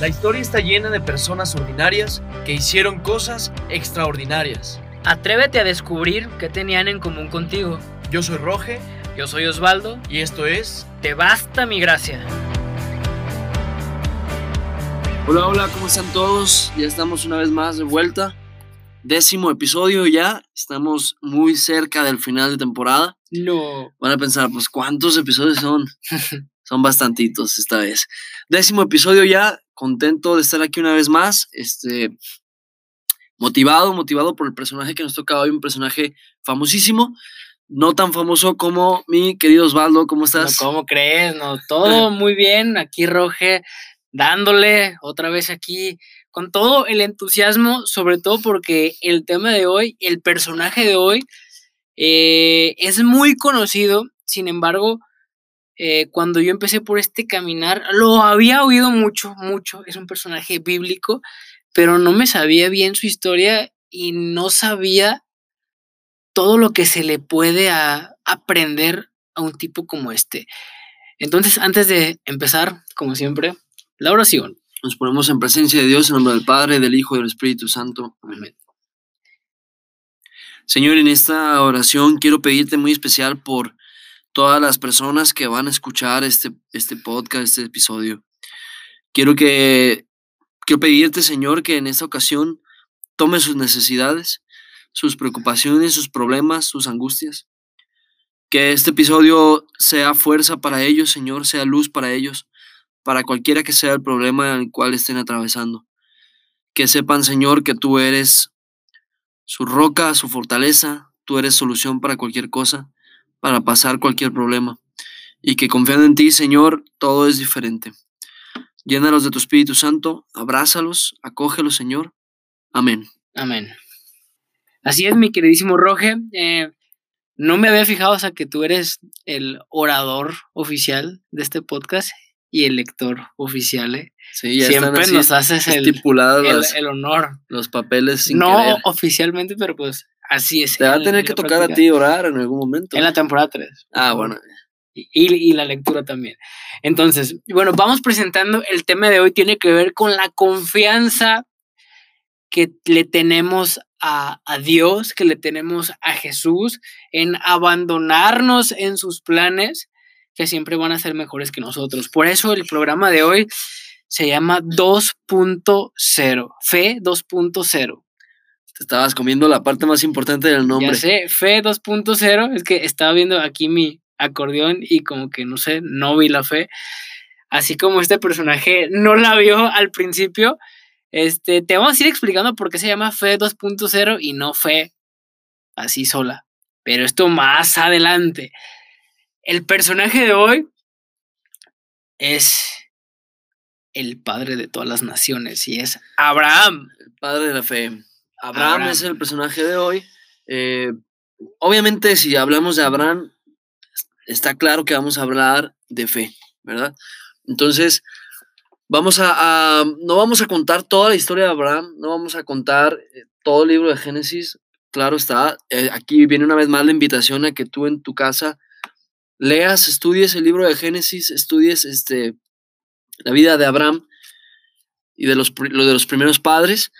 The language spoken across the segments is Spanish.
La historia está llena de personas ordinarias que hicieron cosas extraordinarias. Atrévete a descubrir qué tenían en común contigo. Yo soy Roge Yo soy Osvaldo. y esto es... Te basta mi gracia. Hola, hola, ¿cómo están todos? Ya estamos una vez más de vuelta. Décimo episodio ya. Estamos muy cerca del final de temporada. No. Van a pensar, pues, ¿cuántos episodios son? son bastantitos esta vez. Décimo episodio ya. Contento de estar aquí una vez más. Este, motivado, motivado por el personaje que nos toca hoy, un personaje famosísimo. No tan famoso como mi querido Osvaldo. ¿Cómo No, estás? ¿Cómo crees? No, todo muy bien. Aquí Roge dándole otra vez aquí con todo el entusiasmo, sobre todo porque el tema de hoy, el personaje de hoy, eh, es muy conocido. Sin embargo, eh, cuando yo empecé por este caminar, lo había oído mucho, mucho. Es un personaje bíblico, pero no me sabía bien su historia y no sabía todo lo que se le puede a- aprender a un tipo como este. Entonces, antes de empezar, como siempre, la oración. Nos ponemos en presencia de Dios en nombre del Padre, del Hijo y del Espíritu Santo. Amén. Señor, en esta oración quiero pedirte muy especial por todas las personas que van a escuchar este, este podcast, este episodio. Quiero que quiero pedirte, Señor, que en esta ocasión tome sus necesidades, sus preocupaciones, sus problemas, sus angustias. Que este episodio sea fuerza para ellos, Señor, sea luz para ellos, para cualquiera que sea el problema en el cual estén atravesando. Que sepan, Señor, que tú eres su roca, su fortaleza, tú eres solución para cualquier cosa, para pasar cualquier problema. Y que confiando en ti, Señor, todo es diferente. Llénalos de tu Espíritu Santo, abrázalos, acógelos, Señor. Amén. Amén. Así es, mi queridísimo Roge. eh, no me había fijado hasta que tú eres el orador oficial de este podcast y el lector oficial. ¿eh? Sí, ya Siempre nos haces el, el- honor. los papeles sin no querer. oficialmente, pero pues así es. Te va a en- tener en que tocar a ti orar en algún momento. En la temporada 3. Ah, bueno. y, y la lectura también. Entonces, bueno, vamos presentando el tema de hoy, tiene que ver con la confianza que le tenemos a, a Dios, que le tenemos a Jesús, en abandonarnos en sus planes, que siempre van a ser mejores que nosotros. Por eso el programa de hoy se llama 2.0, Fe 2.0. Te estabas comiendo la parte más importante del nombre. Ya sé, Fe 2.0, es que estaba viendo aquí mi acordeón y como que no sé, no vi la fe. Así como este personaje no la vio al principio, este, te vamos a ir explicando por qué se llama Fe 2.0 y no Fe así sola. Pero esto más adelante. El personaje de hoy es el padre de todas las naciones y es Abraham. El padre de la fe. Abraham, Abraham. es el personaje de hoy. Eh, obviamente, si hablamos de Abraham, está claro que vamos a hablar de fe, ¿verdad? Entonces, vamos a, a- no vamos a contar toda la historia de Abraham, no vamos a contar eh, todo el libro de Génesis. Claro está, eh, aquí viene una vez más la invitación a que tú en tu casa leas, estudies el libro de Génesis, estudies este, la vida de Abraham y de los, lo de los primeros padres.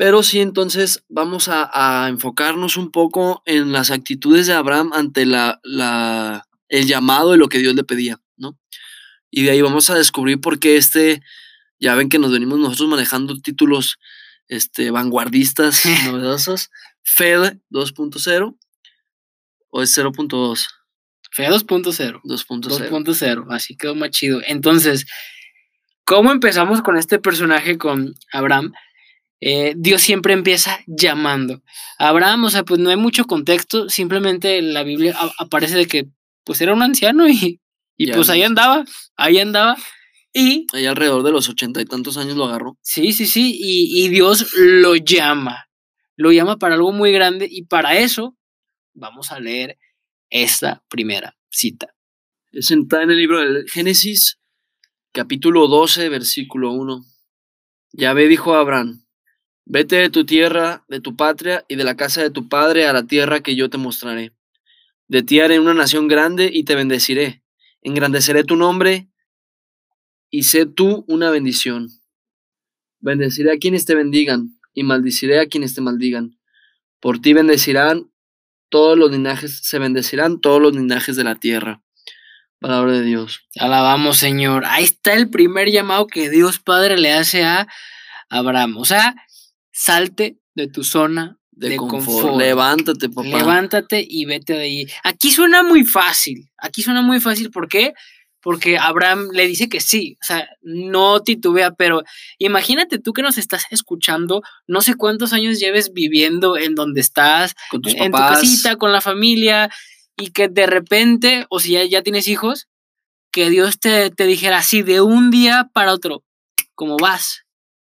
Pero sí, entonces vamos a, a enfocarnos un poco en las actitudes de Abraham ante la, la- el llamado de lo que Dios le pedía, ¿no? Y de ahí vamos a descubrir por qué este, ya ven que nos venimos nosotros manejando títulos este, vanguardistas, novedosos, FED 2.0 o es 0.2, Fe 2.0. 2.0. 2.0, así quedó más chido. Entonces, ¿cómo empezamos con este personaje, con Abraham? Eh, Dios siempre empieza llamando. Abraham, o sea, pues no hay mucho contexto, simplemente en la Biblia aparece de que pues era un anciano y, y Ya pues ahí andaba, ahí andaba. Y Ahí alrededor de los ochenta y tantos años lo agarró. sí, sí, sí, y, y Dios lo llama, lo llama para algo muy grande y para eso vamos a leer esta primera cita. Es está en el libro del Génesis, capítulo 12, versículo 1. Yahvé dijo a Abraham, vete de tu tierra, de tu patria y de la casa de tu padre a la tierra que yo te mostraré. De ti haré una nación grande y te bendeciré. Engrandeceré tu nombre y sé tú una bendición. bendeciré a quienes te bendigan y maldiciré a quienes te maldigan. Por ti bendecirán todos los linajes, se bendecirán todos los linajes de la tierra. Palabra de Dios. Alabamos, Señor. Ahí está el primer llamado que Dios Padre le hace a Abraham. O sea, salte de tu zona de, confort. Levántate, papá. Levántate y vete de ahí. Aquí suena muy fácil. Aquí suena muy fácil. ¿Por qué? Porque Abraham le dice que sí, o sea, no titubea, pero imagínate tú que nos estás escuchando, no sé cuántos años lleves viviendo en donde estás, Con tus en papás. tu casita, con la familia, y que de repente, o si ya, ya tienes hijos, que Dios te, te dijera así de un día para otro, como vas,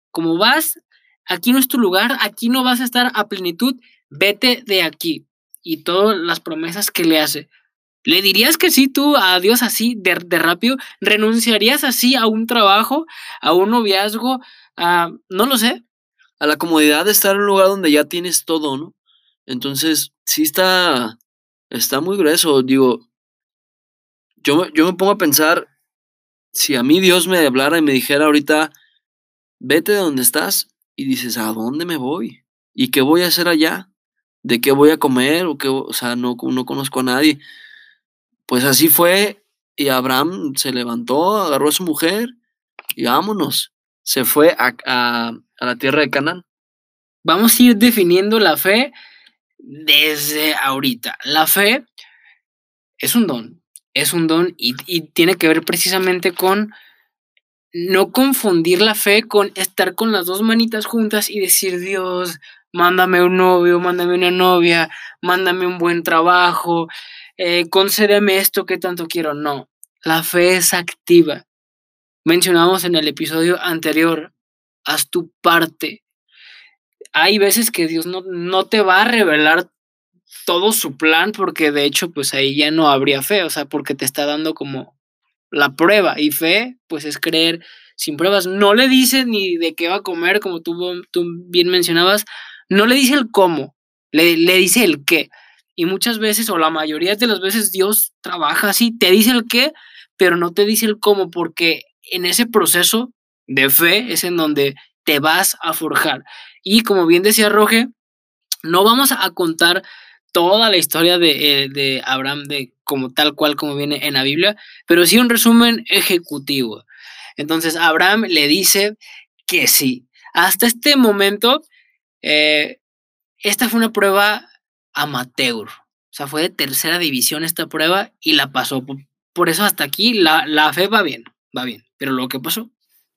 como vas, aquí no es tu lugar, aquí no vas a estar a plenitud, vete de aquí. Y todas las promesas que le hace. ¿Le dirías que sí tú a Dios así de, de rápido? ¿Renunciarías así a un trabajo, a un noviazgo? A, no lo sé. A la comodidad de estar en un lugar donde ya tienes todo, ¿no? Entonces, sí está, está muy grueso. Digo, yo, yo me pongo a pensar, si a mí Dios me hablara y me dijera ahorita, vete de donde estás, y dices, ¿a dónde me voy? ¿Y qué voy a hacer allá? ¿De qué voy a comer? O, qué, o sea, no, no conozco a nadie. Pues así fue, y Abraham se levantó, agarró a su mujer, y vámonos. Se fue a, a, la tierra de Canaán. Vamos a ir definiendo la fe desde ahorita. La fe es un don, es un don y, y tiene que ver precisamente con no confundir la fe con estar con las dos manitas juntas y decir, Dios, mándame un novio, mándame una novia, mándame un buen trabajo, eh, concédeme esto que tanto quiero. No, la fe es activa. Mencionamos en el episodio anterior, haz tu parte. Hay veces que Dios no, no te va a revelar todo su plan porque de hecho pues ahí ya no habría fe, o sea, porque te está dando como la prueba y fe pues es creer sin pruebas. No le dice ni de qué va a comer, como tú, tú bien mencionabas, no le dice el cómo, le, le dice el qué. Y muchas veces, o la mayoría de las veces, Dios trabaja así, te dice el qué, pero no te dice el cómo, porque en ese proceso de fe es en donde te vas a forjar. Y como bien decía Roge, no vamos a contar toda la historia de, eh, de, Abraham de como tal cual como viene en la Biblia, pero sí un resumen ejecutivo. Entonces Abraham le dice que sí. Hasta este momento, eh, esta fue una prueba amateur. O sea, fue de tercera división esta prueba y la pasó. Por eso hasta aquí la, la fe va bien, va bien. Pero lo que pasó.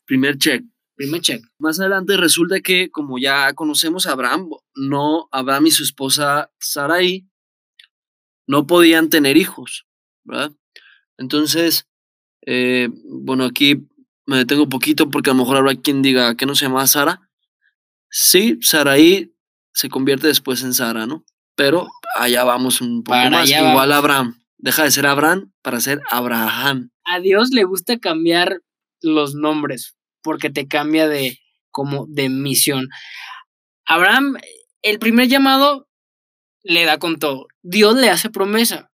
Primer check. Primer check. Más adelante resulta que, como ya conocemos a Abraham, no, Abraham y su esposa Sarai no podían tener hijos, ¿verdad? Entonces, eh, bueno, aquí me detengo un poquito porque a lo mejor habrá quien diga que no se llama Sara. Sí, Sarai se convierte después en Sara, ¿no? Pero allá vamos un poco Para más. Igual vamos. Abraham. Deja de ser Abraham para ser Abraham. A Dios le gusta cambiar los nombres porque te cambia de como de misión. Abraham, el primer llamado le da con todo. Dios le hace promesa,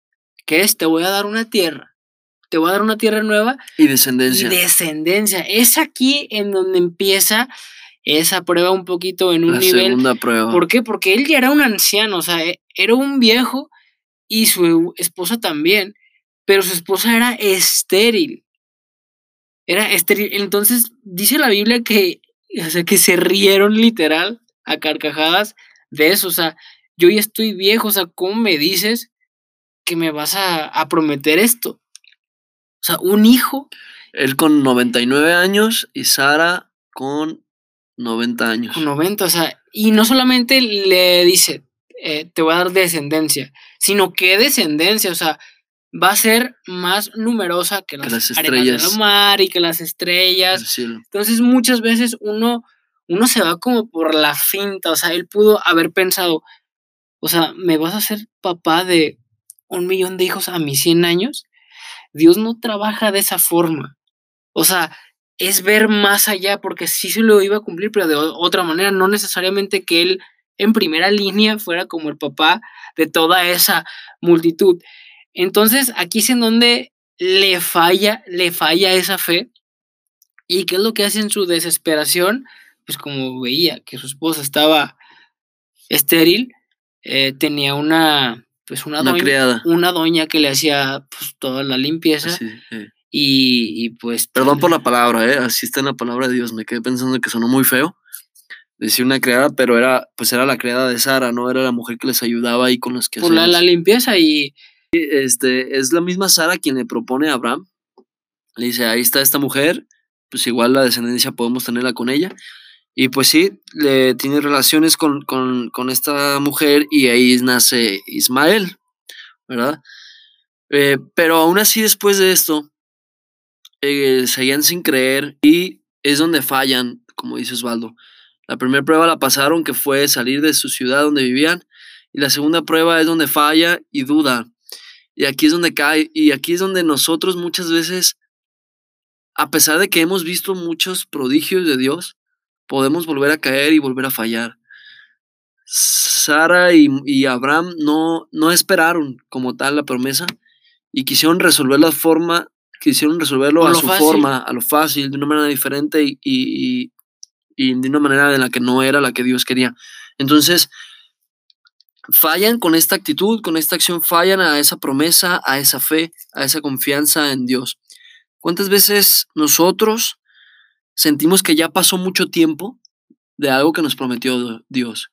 que es te voy a dar una tierra, te voy a dar una tierra nueva Y descendencia. y descendencia. Es aquí en donde empieza esa prueba un poquito en un la nivel. segunda prueba. ¿Por qué? Porque él ya era un anciano, o sea, e- era un viejo y su esposa también, pero su esposa era estéril. Era estéril. Entonces dice la Biblia que, o sea, que se rieron literal a carcajadas de eso. O sea, yo ya estoy viejo, o sea, ¿cómo me dices que me vas a, a prometer esto? O sea, un hijo. Él con 99 años y Sara con 90 años. con 90, o sea, y no solamente le dice, eh, te voy a dar descendencia, sino que descendencia, o sea, va a ser más numerosa que las, las arenas del estrellas. mar y que las estrellas. Entonces muchas veces uno, uno se va como por la finta, o sea, él pudo haber pensado, o sea, ¿me vas a hacer papá de un millón de hijos a mis 100 años? Dios no trabaja de esa forma. O sea, es ver más allá, porque sí se lo iba a cumplir, pero de otra manera, no necesariamente que él en primera línea fuera como el papá de toda esa multitud. Entonces, aquí es en donde le falla, le falla esa fe. ¿Y qué es lo que hace en su desesperación? pues como veía que su esposa estaba estéril, eh, tenía una, pues una, Una doña, criada. una doña que le hacía pues toda la limpieza Así, eh. y, y, pues... Perdón por la palabra, ¿eh? Así está en la palabra de Dios. Me quedé pensando que sonó muy feo. Decía una criada, pero era, pues era la criada de Sara, ¿no? Era la mujer que les ayudaba ahí con los que por la, la limpieza y Este, es la misma Sara quien le propone a Abraham. Le dice, ahí está esta mujer, pues igual la descendencia podemos tenerla con ella. Y pues sí, le tiene relaciones con, con, con esta mujer y ahí nace Ismael, ¿verdad? Eh, pero aún así después de esto, eh, seguían sin creer y es donde fallan, como dice Osvaldo. La primera prueba la pasaron, que fue salir de su ciudad donde vivían, y la segunda prueba es donde falla y duda. Y aquí es donde cae, y aquí es donde nosotros muchas veces, a pesar de que hemos visto muchos prodigios de Dios, podemos volver a caer y volver a fallar. Sara y, y Abraham no, no esperaron como tal la promesa y quisieron resolver la forma, quisieron resolverlo A su fácil. forma, a lo fácil, de una manera diferente y, y, y- y de una manera en la que no era la que Dios quería. Entonces, fallan con esta actitud, con esta acción, fallan a esa promesa, a esa fe, a esa confianza en Dios. ¿Cuántas veces nosotros sentimos que ya pasó mucho tiempo de algo que nos prometió Dios?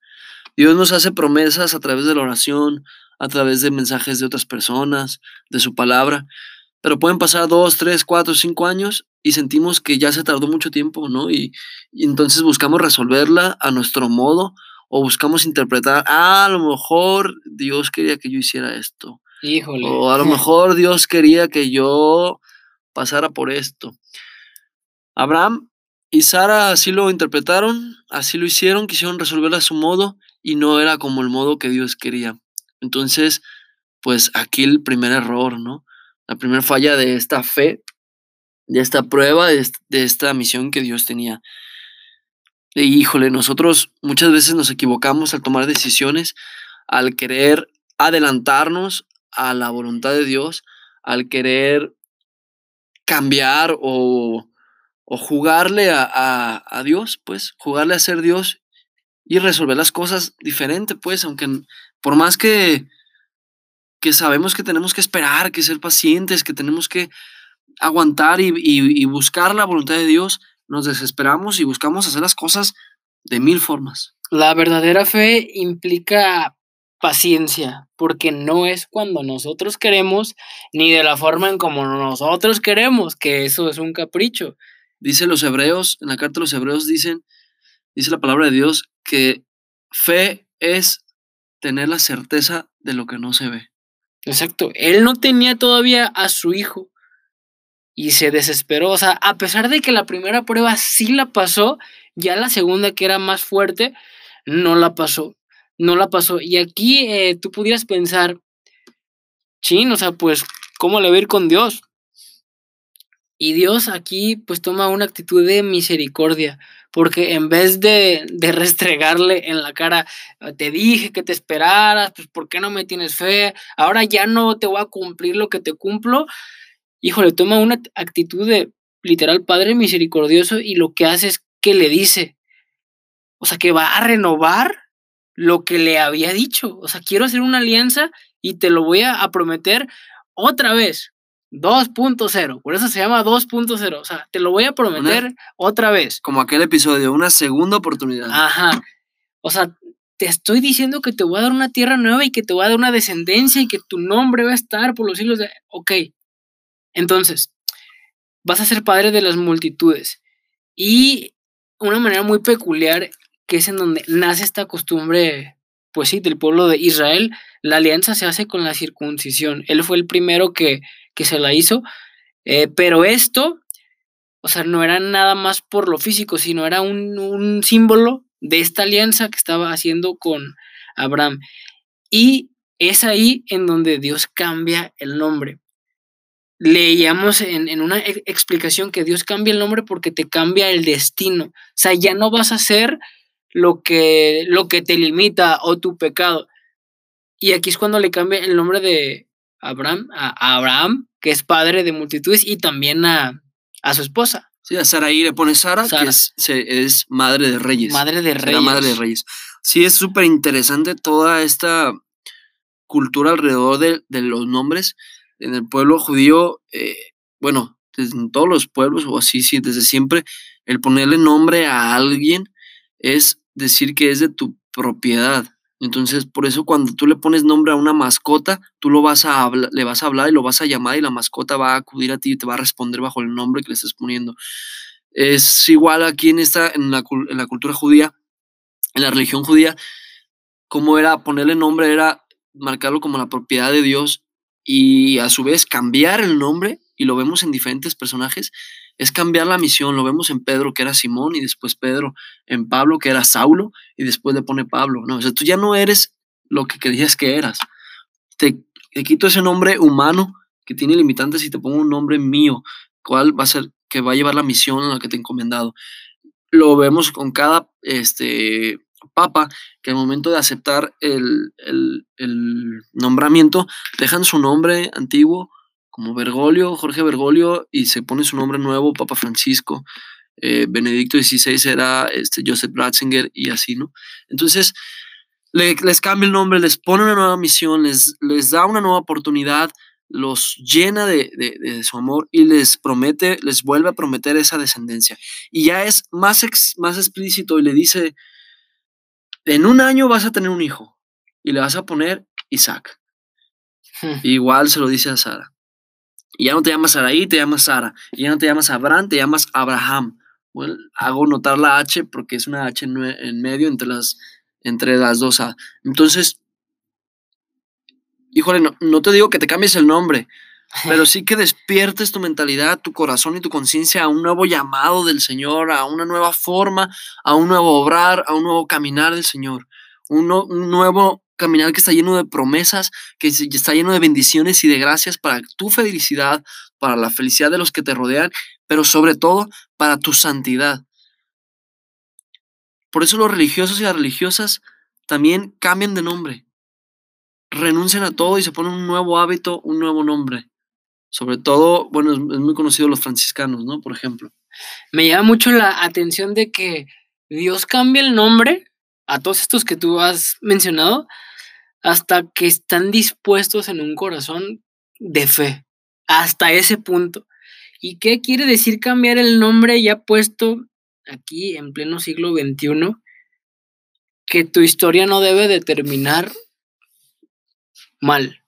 Dios nos hace promesas a través de la oración, a través de mensajes de otras personas, de su palabra, pero pueden pasar dos, tres, cuatro, cinco años y sentimos que ya se tardó mucho tiempo, ¿no? Y, y entonces buscamos resolverla a nuestro modo o buscamos interpretar, ah, a lo mejor Dios quería que yo hiciera esto, híjole. o a lo mejor Dios quería que yo pasara por esto. Abraham y Sara así lo interpretaron, así lo hicieron, quisieron resolverla a su modo y no era como el modo que Dios quería. Entonces, pues aquí el primer error, ¿no? La primera falla de esta fe, de esta prueba, de, est- de esta misión que Dios tenía. Híjole, nosotros muchas veces nos equivocamos al tomar decisiones, al querer adelantarnos a la voluntad de Dios, al querer cambiar o, o jugarle a, a- a Dios, pues, jugarle a ser Dios y resolver las cosas diferente, pues, aunque por más que, que sabemos que tenemos que esperar, que ser pacientes, que tenemos que aguantar y- y buscar la voluntad de Dios, nos desesperamos y buscamos hacer las cosas de mil formas. La verdadera fe implica paciencia, porque no es cuando nosotros queremos, ni de la forma en como nosotros queremos, que eso es un capricho. Dice los hebreos, en la carta de los hebreos dicen, dice la palabra de Dios, que fe es tener la certeza de lo que no se ve. Exacto. Él no tenía todavía a su hijo y se desesperó. O sea, a pesar de que la primera prueba sí la pasó, ya la segunda, que era más fuerte, no la pasó. No la pasó. Y aquí eh, tú pudieras pensar, chin, o sea, pues, ¿cómo le va a ir con Dios? Y Dios aquí pues toma una actitud de misericordia, porque en vez de, de restregarle en la cara, "Ah, te dije que te esperaras, pues ¿por qué no me tienes fe? Ahora ya no te voy a cumplir lo que te cumplo. Híjole, toma una actitud de literal Padre misericordioso y lo que hace es que le dice, o sea, que va a renovar lo que le había dicho. O sea, quiero hacer una alianza y te lo voy a, a prometer otra vez. 2.0, por eso se llama 2.0, o sea, te lo voy a prometer otra vez. Como aquel episodio, una segunda oportunidad. Ajá. O sea, te estoy diciendo que te voy a dar una tierra nueva y que te voy a dar una descendencia y que tu nombre va a estar por los siglos de... Ok. Entonces, vas a ser padre de las multitudes. Y una manera muy peculiar, que es en donde nace esta costumbre, pues sí, del pueblo de Israel, la alianza se hace con la circuncisión. Él fue el primero que, que se la hizo. eh, pero esto, o sea, no era nada más por lo físico, sino era un, un símbolo de esta alianza que estaba haciendo con Abraham. Y es ahí en donde Dios cambia el nombre. Leíamos en, en una e- explicación que Dios cambia el nombre porque te cambia el destino. O sea, ya no vas a hacer lo que, lo que te limita o tu pecado. Y aquí es cuando le cambia el nombre de Abraham a, Abraham, que es padre de multitudes, y también a, a su esposa. Sí, a Saraí le pone Sara, Sara. que es, madre de reyes. Madre de reyes. madre de reyes. Sí, es súper interesante toda esta cultura alrededor de, de los nombres. En el pueblo judío, eh, bueno, en todos los pueblos, o así, sí, desde siempre, el ponerle nombre a alguien es decir que es de tu propiedad. Entonces, por eso cuando tú le pones nombre a una mascota, tú lo vas a le vas a hablar y lo vas a llamar y la mascota va a acudir a ti y te va a responder bajo el nombre que le estás poniendo. Es igual aquí en esta, en la, en la cultura judía, en la religión judía, como era ponerle nombre, era marcarlo como la propiedad de Dios y a su vez cambiar el nombre, y lo vemos en diferentes personajes, es cambiar la misión. Lo vemos en Pedro, que era Simón, y después Pedro, en Pablo, que era Saulo, y después le pone Pablo. No, o sea, tú ya no eres lo que creías que eras. Te, te quito ese nombre humano que tiene limitantes y te pongo un nombre mío, cuál va a ser, que va a llevar la misión a la que te he encomendado. Lo vemos con cada este, papa que al momento de aceptar el, el- nombramiento dejan su nombre antiguo como Bergoglio, Jorge Bergoglio, y se pone su nombre nuevo, Papa Francisco. eh, Benedicto XVI era este, Joseph Ratzinger y así, ¿no? Entonces, le- les cambia el nombre, les pone una nueva misión, les, les da una nueva oportunidad, los llena de, de- de su amor y les promete, les vuelve a prometer esa descendencia. Y ya es más, ex- más explícito y le dice, en un año vas a tener un hijo y le vas a poner Isaac. Hmm. Igual se lo dice a Sara. Y ya no te llamas Saraí, te llamas Sara. Y ya no te llamas Abraham, te llamas Abraham. Bueno, hago notar la H porque es una H en medio entre las, entre las dos A. Entonces, híjole, no, no te digo que te cambies el nombre, pero sí que despiertes tu mentalidad, tu corazón y tu conciencia a un nuevo llamado del Señor, a una nueva forma, a un nuevo obrar, a un nuevo caminar del Señor. Un, un nuevo caminar que está lleno de promesas, que está lleno de bendiciones y de gracias para tu felicidad, para la felicidad de los que te rodean, pero sobre todo para tu santidad. Por eso los religiosos y las religiosas también cambian de nombre. Renuncian a todo y se ponen un nuevo hábito, un nuevo nombre. Sobre todo, bueno, es, muy conocido los franciscanos, ¿no? Por ejemplo. Me llama mucho la atención de que Dios cambia el nombre a todos estos que tú has mencionado hasta que están dispuestos en un corazón de fe, hasta ese punto. ¿Y qué quiere decir cambiar el nombre ya puesto aquí en pleno siglo XXI? Que tu historia no debe de terminar mal.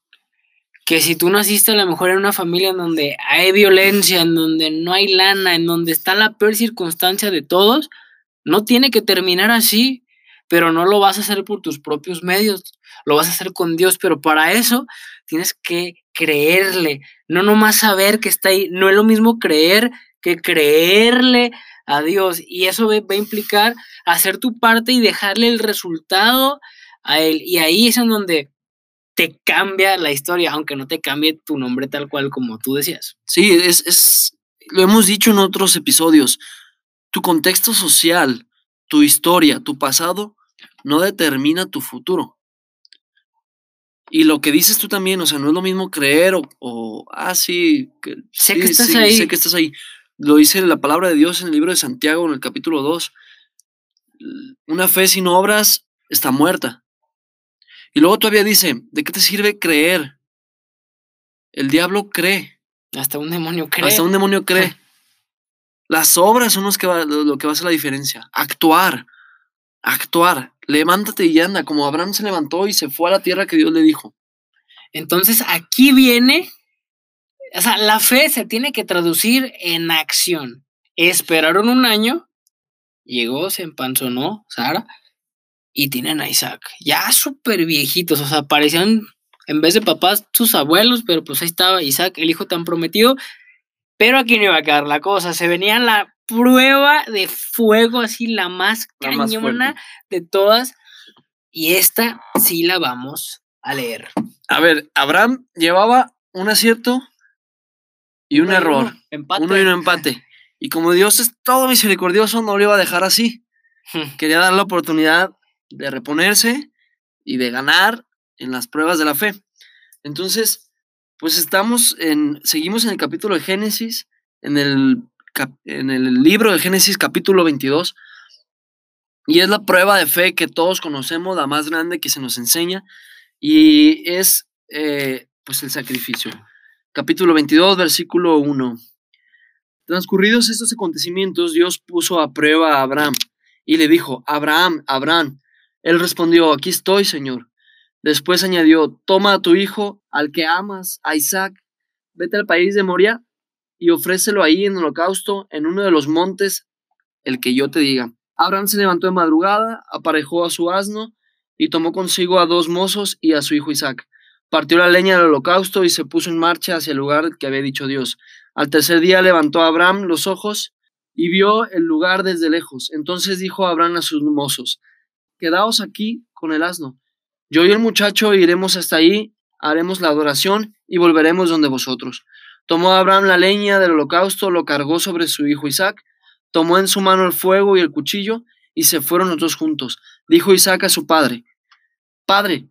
Que si tú naciste a lo mejor en una familia en donde hay violencia, en donde no hay lana, en donde está la peor circunstancia de todos, no tiene que terminar así, pero no lo vas a hacer por tus propios medios, lo vas a hacer con Dios, pero para eso tienes que creerle, no nomás saber que está ahí, no es lo mismo creer que creerle a Dios y eso va a implicar hacer tu parte y dejarle el resultado a Él. Y ahí es en donde te cambia la historia, aunque no te cambie tu nombre tal cual como tú decías. Sí, es, es, lo hemos dicho en otros episodios. Tu contexto social, tu historia, tu pasado, no determina tu futuro. Y lo que dices tú también, o sea, no es lo mismo creer o, o ah, sí, que, Sé sí, que estás sí, ahí. sé que estás ahí. Lo dice la palabra de Dios en el libro de Santiago, en el capítulo 2. Una fe sin obras está muerta. Y luego todavía dice, ¿de qué te sirve creer? El diablo cree. Hasta un demonio cree. Hasta un demonio cree. Las obras son los que va- lo lo que va a hacer la diferencia. Actuar. Actuar. Levántate y anda, como Abraham se levantó y se fue a la tierra que Dios le dijo. Entonces aquí viene, o sea, la fe se tiene que traducir en acción. Esperaron un año, llegó, se empanzonó Sara y tienen a Isaac. Ya súper viejitos, o sea, parecían en vez de papás sus abuelos, pero pues ahí estaba Isaac, el hijo tan prometido. Pero aquí no iba a quedar la cosa, se venía la prueba de fuego, así la más La cañona de todas. Y esta sí la vamos a leer. A ver, Abraham llevaba un acierto y un Uno error. uno, empate. Uno y un empate. Y como Dios es todo misericordioso, no lo iba a dejar así. Quería dar la oportunidad de reponerse y de ganar en las pruebas de la fe. Entonces, pues estamos en, seguimos en el capítulo de Génesis, en el en el libro de Génesis capítulo 22. Y es la prueba de fe que todos conocemos, la más grande que se nos enseña, y es eh, pues el sacrificio. Capítulo 22, versículo 1. Transcurridos estos acontecimientos, Dios puso a prueba a Abraham y le dijo, Abraham, Abraham. Él respondió, aquí estoy, Señor. Después añadió, toma a tu hijo, al que amas, a Isaac, vete al país de Moria y ofrécelo ahí en holocausto en uno de los montes, el que yo te diga. Abraham se levantó de madrugada, aparejó a su asno y tomó consigo a dos mozos y a su hijo Isaac. Partió la leña del holocausto y se puso en marcha hacia el lugar que había dicho Dios. Al tercer día levantó Abraham los ojos y vio el lugar desde lejos. Entonces dijo Abraham a sus mozos, Quedaos aquí con el asno. Yo y el muchacho iremos hasta ahí, haremos la adoración y volveremos donde vosotros. Tomó Abraham la leña del holocausto, lo cargó sobre su hijo Isaac, tomó en su mano el fuego y el cuchillo, y se fueron los dos juntos. Dijo Isaac a su padre, Padre,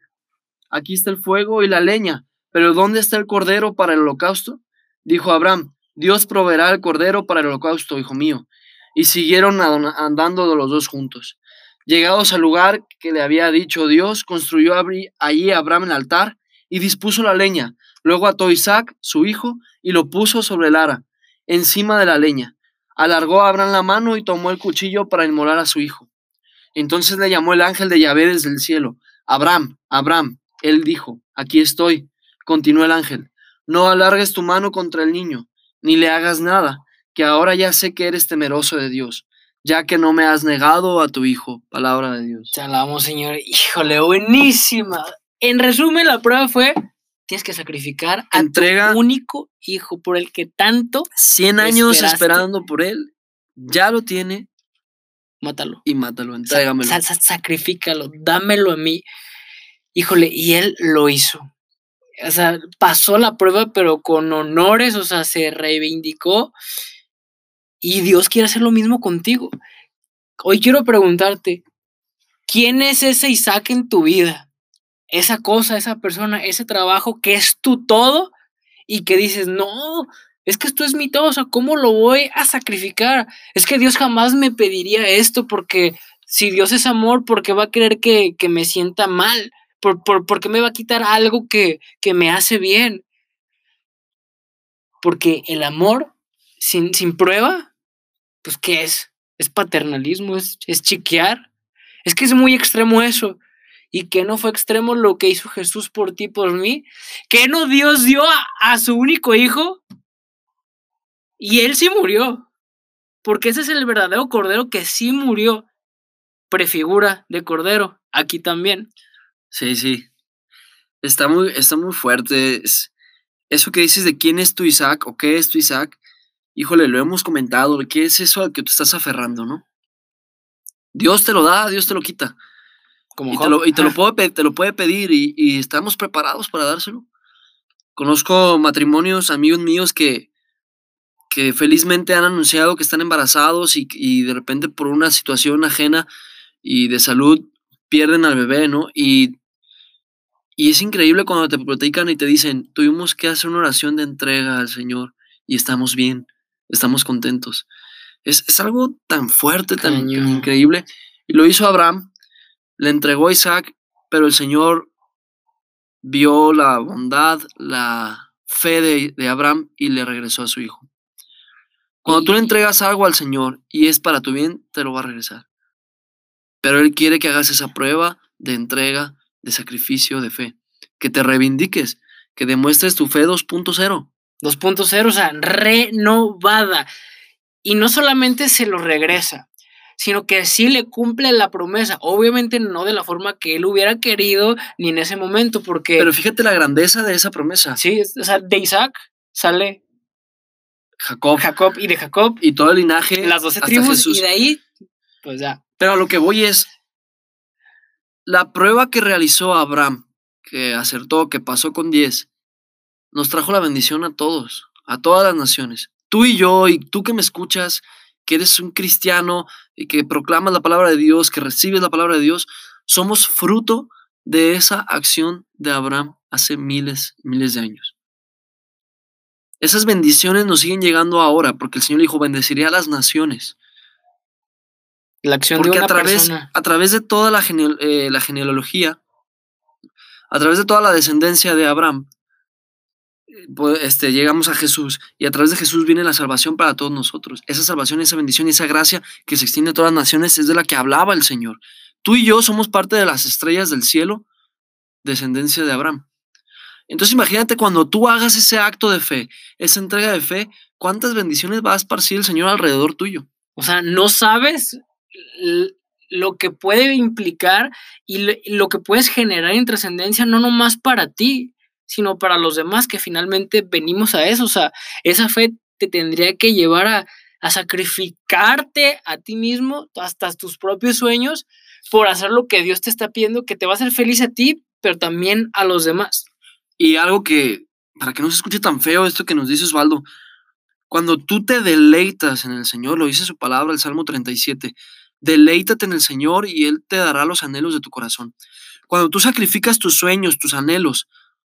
aquí está el fuego y la leña, pero ¿dónde está el cordero para el holocausto? Dijo Abraham, Dios proveerá el cordero para el holocausto, hijo mío. Y siguieron andando los dos juntos. Llegados al lugar que le había dicho Dios, construyó allí Abraham el altar y dispuso la leña. Luego ató Isaac, su hijo, y lo puso sobre el ara, encima de la leña. Alargó a Abraham la mano y tomó el cuchillo para inmolar a su hijo. Entonces le llamó el ángel de Yahvé desde el cielo. Abraham, Abraham. Él dijo, aquí estoy. Continuó el ángel. No alargues tu mano contra el niño, ni le hagas nada, que ahora ya sé que eres temeroso de Dios, ya que no me has negado a tu hijo. Palabra de Dios. Te alabamos, Señor. Híjole, buenísima. En resumen, la prueba fue, tienes que sacrificar a tu único hijo por el que tanto... 100 años esperando por él, ya lo tiene. Mátalo. Y mátalo, entrégamelo. sacrifícalo, dámelo a mí. Híjole, y él lo hizo. O sea, pasó la prueba, pero con honores, o sea, se reivindicó. Y Dios quiere hacer lo mismo contigo. Hoy quiero preguntarte, ¿quién es ese Isaac en tu vida? esa cosa, esa persona, ese trabajo que es tu todo y que dices, no, es que esto es mi todo, o sea, ¿cómo lo voy a sacrificar? Es que Dios jamás me pediría esto porque si Dios es amor, ¿por qué va a querer que, me sienta mal? ¿Por, por, qué me va a quitar algo que, que me hace bien? Porque el amor sin, sin prueba, pues ¿qué es? Es paternalismo, es, es chiquear. Es que es muy extremo eso y que no fue extremo lo que hizo Jesús por ti, por mí, que no Dios dio a, su único hijo y él sí murió, porque ese es el verdadero cordero que sí murió, prefigura de cordero, aquí también. Sí, sí, está muy, está muy fuerte. eso que dices de quién es tu Isaac o qué es tu Isaac, híjole, lo hemos comentado, ¿qué es eso al que tú estás aferrando, no? Dios te lo da, Dios te lo quita y, te lo, y te, lo, puede, te lo puede pedir y, estamos preparados para dárselo. Conozco matrimonios, amigos míos que, que felizmente han anunciado que están embarazados y, y, de repente por una situación ajena y de salud pierden al bebé, ¿no? Y, y es increíble cuando te platican y te dicen, tuvimos que hacer una oración de entrega al Señor y estamos bien, estamos contentos. Es, es algo tan fuerte, tan increíble. Y lo hizo Abraham le entregó a Isaac, pero el Señor vio la bondad, la fe de, Abraham y le regresó a su hijo. Cuando tú le entregas algo al Señor y es para tu bien, te lo va a regresar. Pero Él quiere que hagas esa prueba de entrega, de sacrificio, de fe. Que te reivindiques, que demuestres tu fe 2.0. 2.0, o sea, renovada. Y no solamente se lo regresa, sino que sí le cumple la promesa. Obviamente no de la forma que él hubiera querido ni en ese momento, porque... Pero fíjate la grandeza de esa promesa. Sí, o sea, de Isaac sale Jacob. Jacob y de Jacob. Y todo el linaje. Las doce tribus y de ahí, pues ya. Pero a lo que voy es, la prueba que realizó Abraham, que acertó, que pasó con 10, nos trajo la bendición a todos, a todas las naciones. Tú y yo, y tú que me escuchas, que eres un cristiano y que proclamas la palabra de Dios, que recibes la palabra de Dios, somos fruto de esa acción de Abraham hace miles, miles de años. Esas bendiciones nos siguen llegando ahora, porque el Señor dijo, bendeciría a las naciones. La acción Porque de una a través, persona. a través de toda la, eh, la genealogía, a través de toda la descendencia de Abraham, este, llegamos a Jesús y a través de Jesús viene la salvación para todos nosotros. Esa salvación, esa bendición y esa gracia que se extiende a todas las naciones es de la que hablaba el Señor. Tú y yo somos parte de las estrellas del cielo, descendencia de Abraham. Entonces imagínate cuando tú hagas ese acto de fe, esa entrega de fe, cuántas bendiciones va a esparcir el Señor alrededor tuyo. O sea, no sabes lo que puede implicar y lo que puedes generar en trascendencia, no nomás para ti, sino para los demás que finalmente venimos a eso. O sea, esa fe te tendría que llevar a, a sacrificarte a ti mismo, hasta tus propios sueños, por hacer lo que Dios te está pidiendo, que te va a hacer feliz a ti, pero también a los demás. Y algo que, para que no se escuche tan feo esto que nos dice Osvaldo, cuando tú te deleitas en el Señor, lo dice su palabra, el Salmo 37, deleítate en el Señor y Él te dará los anhelos de tu corazón. Cuando tú sacrificas tus sueños, tus anhelos,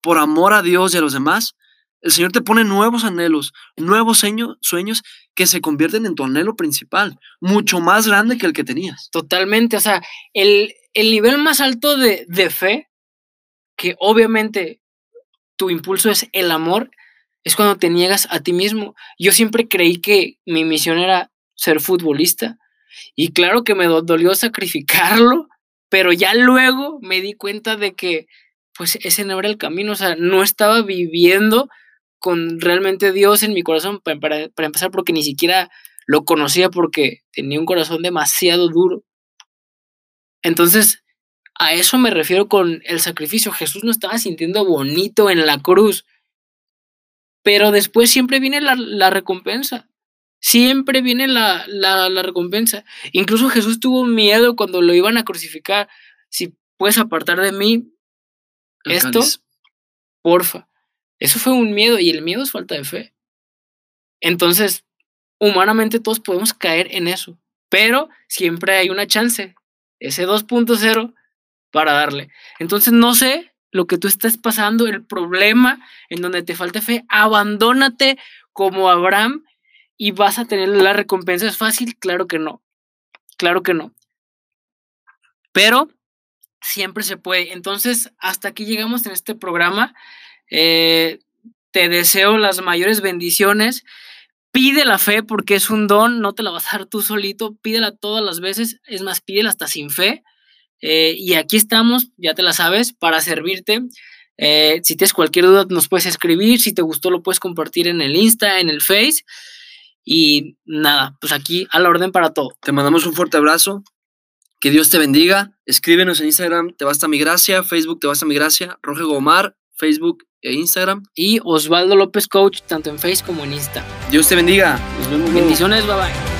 por amor a Dios y a los demás, el Señor te pone nuevos anhelos, nuevos sueño- sueños que se convierten en tu anhelo principal, mucho más grande que el que tenías. Totalmente, o sea, el, el nivel más alto de, de fe, que obviamente tu impulso es el amor, es cuando te niegas a ti mismo. Yo siempre creí que mi misión era ser futbolista y claro que me do- dolió sacrificarlo, pero ya luego me di cuenta de que pues ese no era el camino, o sea, no estaba viviendo con realmente Dios en mi corazón, pa- para, para empezar porque ni siquiera lo conocía porque tenía un corazón demasiado duro. Entonces, a eso me refiero con el sacrificio. Jesús no estaba sintiendo bonito en la cruz, pero después siempre viene la, la recompensa. Siempre viene la, la, la recompensa. Incluso Jesús tuvo miedo cuando lo iban a crucificar. Si puedes apartar de mí, Esto- porfa. Eso fue un miedo y el miedo es falta de fe. Entonces, humanamente todos podemos caer en eso, pero siempre hay una chance, ese 2.0 para darle. Entonces, no sé lo que tú estás pasando, el problema en donde te falta fe, abandónate como Abraham y vas a tener la recompensa. ¿Es fácil? Claro que no. Claro que no. Pero siempre se puede. Entonces, hasta aquí llegamos en este programa. Eh, te deseo las mayores bendiciones. Pide la fe porque es un don, no te la vas a dar tú solito. Pídela todas las veces. Es más, pídela hasta sin fe. Eh, y aquí estamos, ya te la sabes, para servirte. Eh, si tienes cualquier duda, nos puedes escribir. Si te gustó, lo puedes compartir en el Insta, en el Face. Y nada, pues aquí a la orden para todo. Te mandamos un fuerte abrazo. Que Dios te bendiga. Escríbenos en Instagram, te basta mi gracia. Facebook, te basta mi gracia. Roge Gomar, Facebook e Instagram. Y Osvaldo López Coach, tanto en Face como en Insta. Dios te bendiga. Nos vemos. Bendiciones, bye bye.